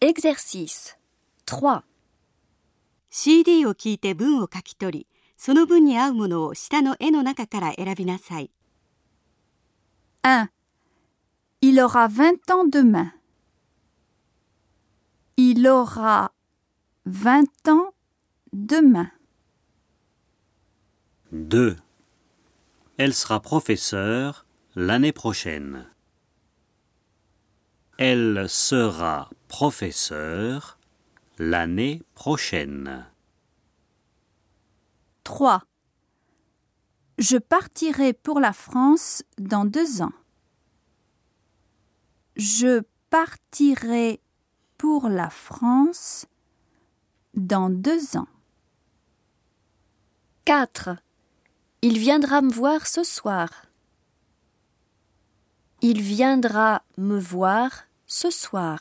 Exercice 3. CD を聞いて文を書き取り、その文に合うものを下の絵の中から選びなさい。 1. Il aura 20 ans demain. Il aura 20 ans demain. 2. Elle sera professeure l'année prochaine. Elle sera professeure l'année prochaine. 3. Je partirai pour la France dans deux ans. Je partirai pour la France dans deux ans. 4. Il viendra me voir ce soir. Il viendra me voir ce soir.